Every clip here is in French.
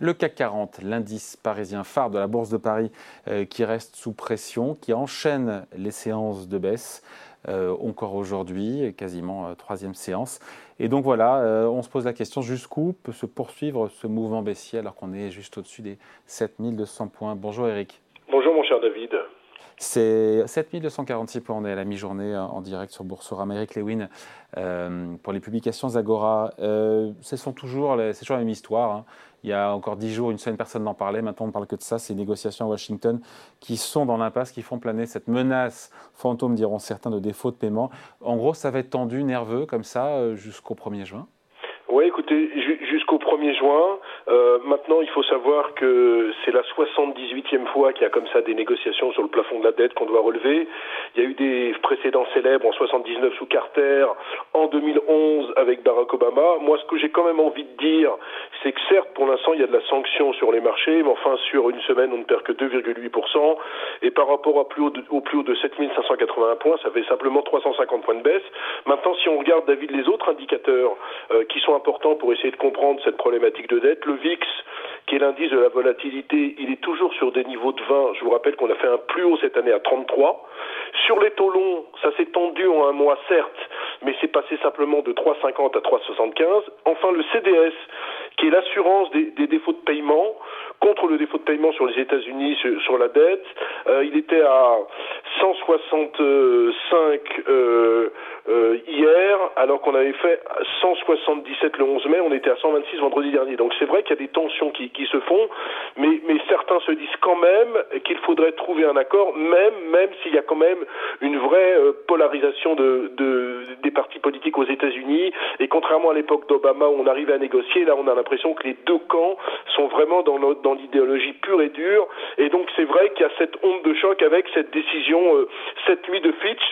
Le CAC 40, l'indice parisien phare de la Bourse de Paris, euh, qui reste sous pression, qui enchaîne les séances de baisse. Euh, encore aujourd'hui, quasiment euh, troisième séance. Et donc voilà, on se pose la question jusqu'où peut se poursuivre ce mouvement baissier alors qu'on est juste au-dessus des 7200 points? Bonjour Eric. Bonjour mon cher David. C'est 7246 points, on est à la mi-journée en direct sur Boursorama. Eric Lewin, pour les publications Zagora, ce sont toujours, la même histoire. Hein. Il y a encore dix jours, une seule personne n'en parlait. Maintenant, on ne parle que de ça. Ces négociations à Washington qui sont dans l'impasse, qui font planer cette menace fantôme, diront certains, de défaut de paiement. En gros, ça va être tendu, nerveux, comme ça, euh, jusqu'au 1er juin? Oui, écoutez, jusqu'au 1er juin. Euh, maintenant, il faut savoir que c'est la 78e fois qu'il y a comme ça des négociations sur le plafond de la dette qu'on doit relever. Il y a eu des précédents célèbres en 79 sous Carter, en 2011 avec Barack Obama. Moi, ce que j'ai quand même envie de dire, c'est que certes, pour l'instant, il y a de la sanction sur les marchés, mais enfin, sur une semaine, on ne perd que 2,8%. Et par rapport au plus haut de, au plus haut de 7581 points, ça fait simplement 350 points de baisse. Maintenant, si on regarde, David, les autres indicateurs euh, qui sont important pour essayer de comprendre cette problématique de dette. Le VIX, qui est l'indice de la volatilité, il est toujours sur des niveaux de 20. Je vous rappelle qu'on a fait un plus haut cette année à 33. Sur les taux longs, ça s'est tendu en un mois, certes, mais c'est passé simplement de 3,50 à 3,75. Enfin, le CDS, qui est l'assurance des, défauts de paiement, contre le défaut de paiement sur les États-Unis sur, la dette. Euh, il était à 165 euh, euh, hier, alors qu'on avait fait 177 le 11 mai, on était à 126 vendredi dernier. Donc c'est vrai qu'il y a des tensions qui, qui se font, mais, mais, certains se disent quand même qu'il faudrait trouver un accord, même, même s'il y a quand même une vraie euh, polarisation de, de, des partis politiques aux États-Unis. Et contrairement à l'époque d'Obama où on arrivait à négocier, là on a que les deux camps sont vraiment dans, dans l'idéologie pure et dure. Et donc c'est vrai qu'il y a cette onde de choc avec cette décision euh, cette nuit de Fitch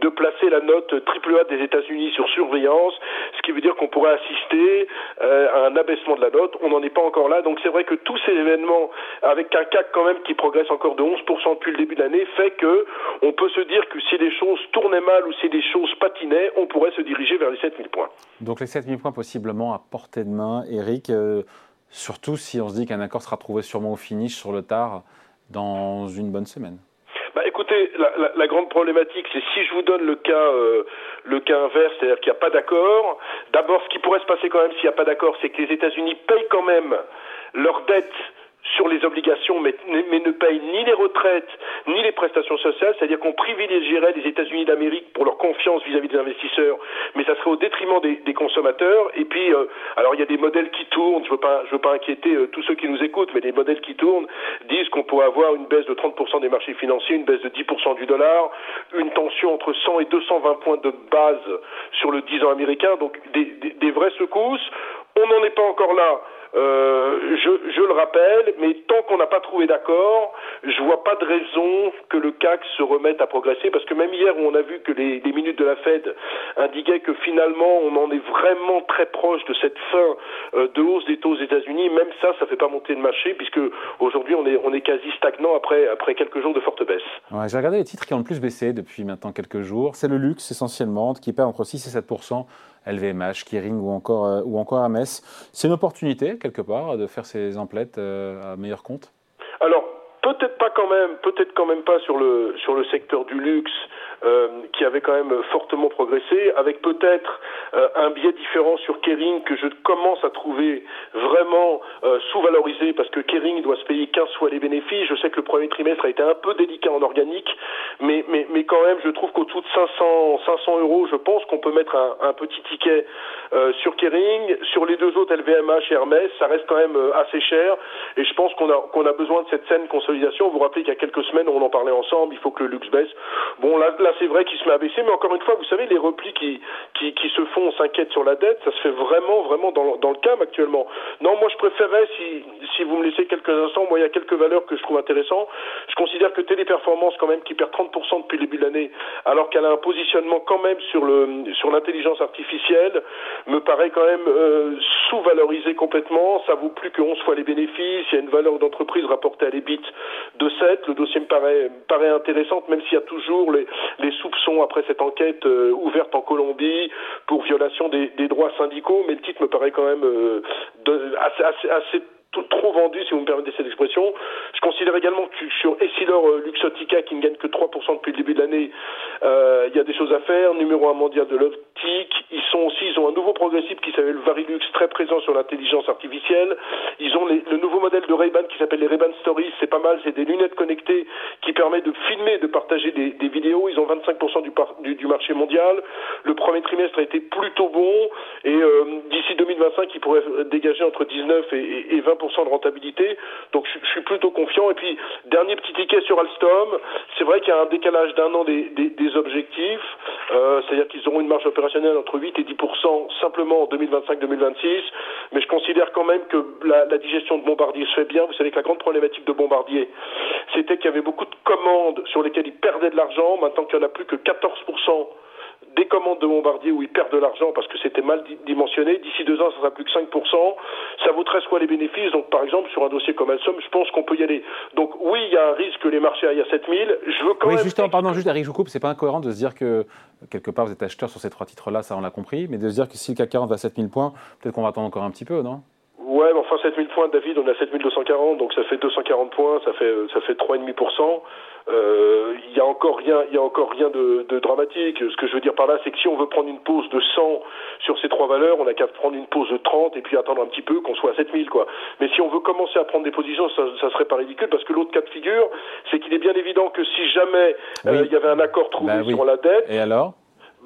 de placer la note AAA des États-Unis sur surveillance, ce qui veut dire qu'on pourrait assister euh, à un abaissement de la note. On n'en est pas encore là, donc c'est vrai que tous ces événements, avec un CAC quand même qui progresse encore de 11% depuis le début de l'année, fait que on peut se dire que si les choses tournaient mal ou si les choses patinaient, on pourrait se diriger vers les 7000 points. Donc les 7000 points possiblement à portée de main, Eric. Euh, surtout si on se dit qu'un accord sera trouvé sûrement au finish sur le tard dans une bonne semaine. La, grande problématique, c'est si je vous donne le cas, euh, inverse, c'est-à-dire qu'il n'y a pas d'accord. D'abord, ce qui pourrait se passer quand même s'il n'y a pas d'accord, c'est que les États-Unis payent quand même leurs dettes sur les obligations, mais, ne payent ni les retraites ni les prestations sociales, c'est-à-dire qu'on privilégierait les États-Unis d'Amérique pour leur confiance vis-à-vis des investisseurs, mais ça serait au détriment des, des consommateurs. Et puis, euh, alors il y a des modèles qui tournent. Je je veux pas inquiéter euh, tous ceux qui nous écoutent, mais les modèles qui tournent disent qu'on pourrait avoir une baisse de 30% des marchés financiers, une baisse de 10% du dollar, une tension entre 100 et 220 points de base sur le 10 ans américain, donc des, des, des vraies secousses. On n'en est pas encore là. Euh, je, le rappelle, mais tant qu'on n'a pas trouvé d'accord, je vois pas de raison que le CAC se remette à progresser, parce que même hier où on a vu que les, minutes de la Fed indiquaient que finalement on en est vraiment très proche de cette fin euh, de hausse des taux aux États-Unis, même ça, ça fait pas monter le marché, puisque aujourd'hui on est, quasi stagnant après, après quelques jours de forte baisse. Ouais, J'ai regardé les titres qui ont le plus baissé depuis maintenant quelques jours. C'est le luxe essentiellement, qui perd entre 6 et 7% LVMH, Kering ou encore, euh, ou encore. C'est une opportunité, quelque part, de faire ces emplettes euh, à meilleur compte? Alors, peut-être pas quand même, peut-être quand même pas sur le, sur le secteur du luxe qui avait quand même fortement progressé, avec peut-être euh, un biais différent sur Kering que je commence à trouver vraiment euh, sous-valorisé parce que Kering doit se payer 15 fois les bénéfices. Je sais que le premier trimestre a été un peu délicat en organique, mais, mais, mais quand même, je trouve qu'au-dessous de 500, 500 euros, je pense qu'on peut mettre un, un petit ticket sur Kering. Sur les deux autres, LVMH et Hermès, ça reste quand même assez cher et je pense qu'on a, qu'on a besoin de cette saine consolidation. Vous vous rappelez qu'il y a quelques semaines, on en parlait ensemble, il faut que le luxe baisse. Bon, là, c'est vrai qu'il se met à baisser, mais encore une fois, vous savez, les replis qui, qui, qui se font, on s'inquiète sur la dette, ça se fait vraiment, vraiment dans, le calme actuellement. Non, moi je préférerais, si, si vous me laissez quelques instants, moi il y a quelques valeurs que je trouve intéressantes. Je considère que Téléperformance, quand même, qui perd 30% depuis le début de l'année, alors qu'elle a un positionnement quand même sur le sur l'intelligence artificielle, me paraît quand même euh, sous-valorisé complètement. Ça vaut plus que 11 fois les bénéfices. Il y a une valeur d'entreprise rapportée à l'EBIT de 7. Le dossier me paraît, paraît intéressant, même s'il y a toujours les, les soupçons après cette enquête euh, ouverte en Colombie pour violation des, droits syndicaux, mais le titre me paraît quand même euh, assez, assez, assez trop vendu, si vous me permettez cette expression. Je considère également que sur Essilor Luxotica, qui ne gagne que 3% depuis le début de l'année, il y a des choses à faire. Numéro un mondial de Ils sont aussi, ils ont un nouveau progressif qui s'appelle Varilux, très présent sur l'intelligence artificielle. Ils ont le nouveau modèle de Ray-Ban qui s'appelle les Ray-Ban Stories. C'est pas mal, c'est des lunettes connectées qui permettent de filmer, de partager des, vidéos. Ils ont 25% du, du, marché mondial. Le premier trimestre a été plutôt bon et euh, d'ici 2025, ils pourraient dégager entre 19 et, 20% de rentabilité. Donc je, suis plutôt confiant. Et puis dernier petit ticket sur Alstom. C'est vrai qu'il y a un décalage d'un an des, objectifs. Euh, c'est-à-dire qu'ils auront une marge opérationnelle entre 8 et 10% simplement en 2025-2026. Mais je considère quand même que la, digestion de Bombardier se fait bien. Vous savez que la grande problématique de Bombardier, c'était qu'il y avait beaucoup de commandes sur lesquelles ils perdaient de l'argent. Maintenant qu'il n'y en a plus que 14% des commandes de Bombardier où ils perdent de l'argent parce que c'était mal dimensionné. D'ici deux ans, ça sera plus que 5%. Ça vaut 13 fois les bénéfices. Donc, par exemple, sur un dossier comme Alstom, je pense qu'on peut y aller. Donc, oui, il y a un risque que les marchés aillent à 7000. Je veux quand oui, même. Justement, pardon, juste, Eric, je vous coupe. C'est pas incohérent de se dire que, quelque part, vous êtes acheteur sur ces trois titres-là, ça, on l'a compris. Mais de se dire que si le CAC 40 va à 7000 points, peut-être qu'on va attendre encore un petit peu, non? Enfin 7000 points, David, on a 7240, donc ça fait 240 points, ça fait ça fait 3,5%. Euh, il y a encore rien, il y a encore rien de, de, dramatique. Ce que je veux dire par là, c'est que si on veut prendre une pause de 100 sur ces trois valeurs, on a qu'à prendre une pause de 30 et puis attendre un petit peu qu'on soit à 7000 quoi. Mais si on veut commencer à prendre des positions, ça, ça serait pas ridicule parce que l'autre cas de figure, c'est qu'il est bien évident que si jamais euh, il y avait un accord trouvé bah sur la dette, et alors?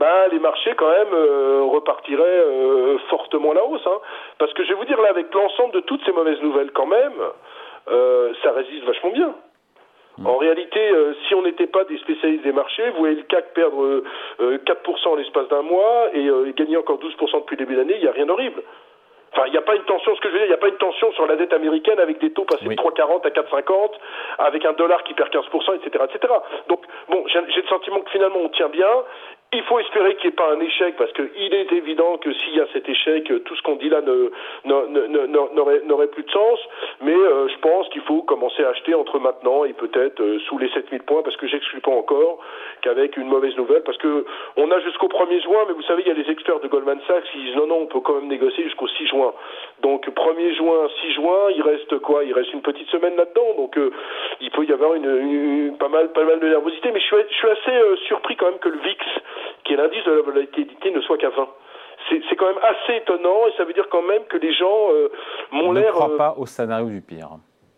Bah, les marchés quand même euh, repartiraient euh, fortement à la hausse. Hein. Parce que je vais vous dire là, avec l'ensemble de toutes ces mauvaises nouvelles quand même, euh, ça résiste vachement bien. Mm. En réalité, euh, si on n'était pas des spécialistes des marchés, vous voyez le CAC perdre 4% en l'espace d'un mois et gagner encore 12% depuis le début de l'année, il n'y a rien d'horrible. Enfin, il n'y a pas une tension, ce que je veux dire, il n'y a pas une tension sur la dette américaine avec des taux passés de 3,40 à 4,50, avec un dollar qui perd 15%, etc., etc. Donc, bon, j'ai le sentiment que finalement on tient bien il faut espérer qu'il n'y ait pas un échec parce qu'il est évident que s'il y a cet échec, tout ce qu'on dit là n'aurait plus de sens. Mais euh, je pense qu'il faut commencer à acheter entre maintenant et peut-être euh, sous les 7000 points parce que j'exclus pas encore qu'avec une mauvaise nouvelle parce que on a jusqu'au 1er juin, mais vous savez, il y a les experts de Goldman Sachs qui disent non, non, on peut quand même négocier jusqu'au 6 juin. Donc 1er juin, 6 juin, il reste quoi? Il reste une petite semaine là-dedans. Donc euh, il peut y avoir une, pas mal pas mal de nervosité. Mais je suis assez surpris quand même que le VIX qui est l'indice de la volatilité, ne soit qu'à 20 c'est quand même assez étonnant et ça veut dire quand même que les gens euh, m'ont l'air. Ne crois euh, pas au scénario du pire.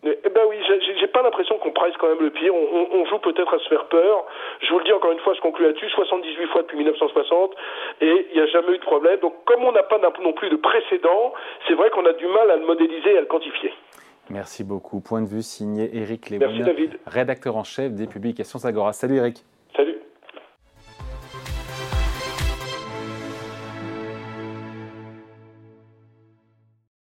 Eh ben oui, j'ai pas l'impression qu'on price quand même le pire. On, joue peut-être à se faire peur. Je vous le dis encore une fois, je conclue là-dessus. 78 fois depuis 1960 et il n'y a jamais eu de problème. Donc comme on n'a pas non plus de précédent, c'est vrai qu'on a du mal à le modéliser et à le quantifier. Merci beaucoup. Point de vue signé Eric Lévin, rédacteur en chef des publications Agora. Salut Eric.